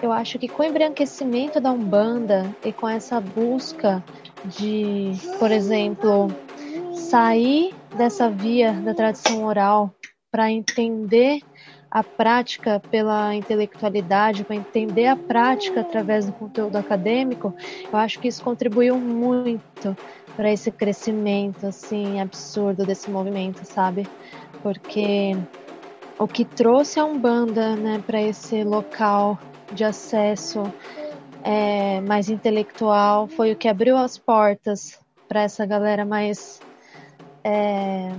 Eu acho que com o embranquecimento da Umbanda e com essa busca de, por exemplo, sair dessa via da tradição oral para entender a prática pela intelectualidade, para entender a prática através do conteúdo acadêmico, eu acho que isso contribuiu muito para esse crescimento assim absurdo desse movimento, sabe? Porque o que trouxe a Umbanda, né, para esse local de acesso é, mais intelectual foi o que abriu as portas para essa galera mais é,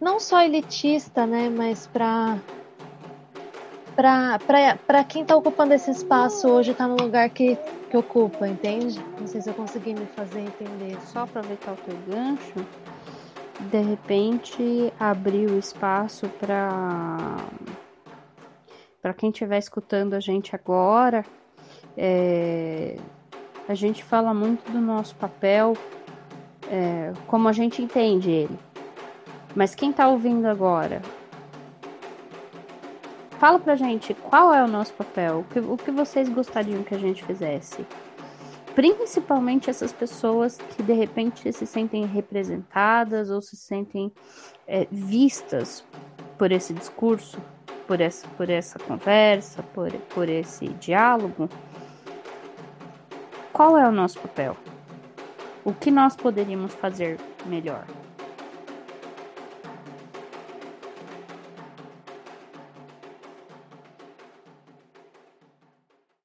não só elitista, né, mas para para quem está ocupando esse espaço hoje está no lugar que, que ocupa, entende? Não sei se eu consegui me fazer entender. Só aproveitar o teu gancho, de repente abrir o espaço para para quem estiver escutando a gente agora, é, a gente fala muito do nosso papel, é, como a gente entende ele. Mas quem está ouvindo agora, fala pra gente qual é o nosso papel, o que, o que vocês gostariam que a gente fizesse. Principalmente essas pessoas que de repente se sentem representadas ou se sentem é, vistas por esse discurso, por essa, por essa conversa, por, por esse diálogo. Qual é o nosso papel? O que nós poderíamos fazer melhor?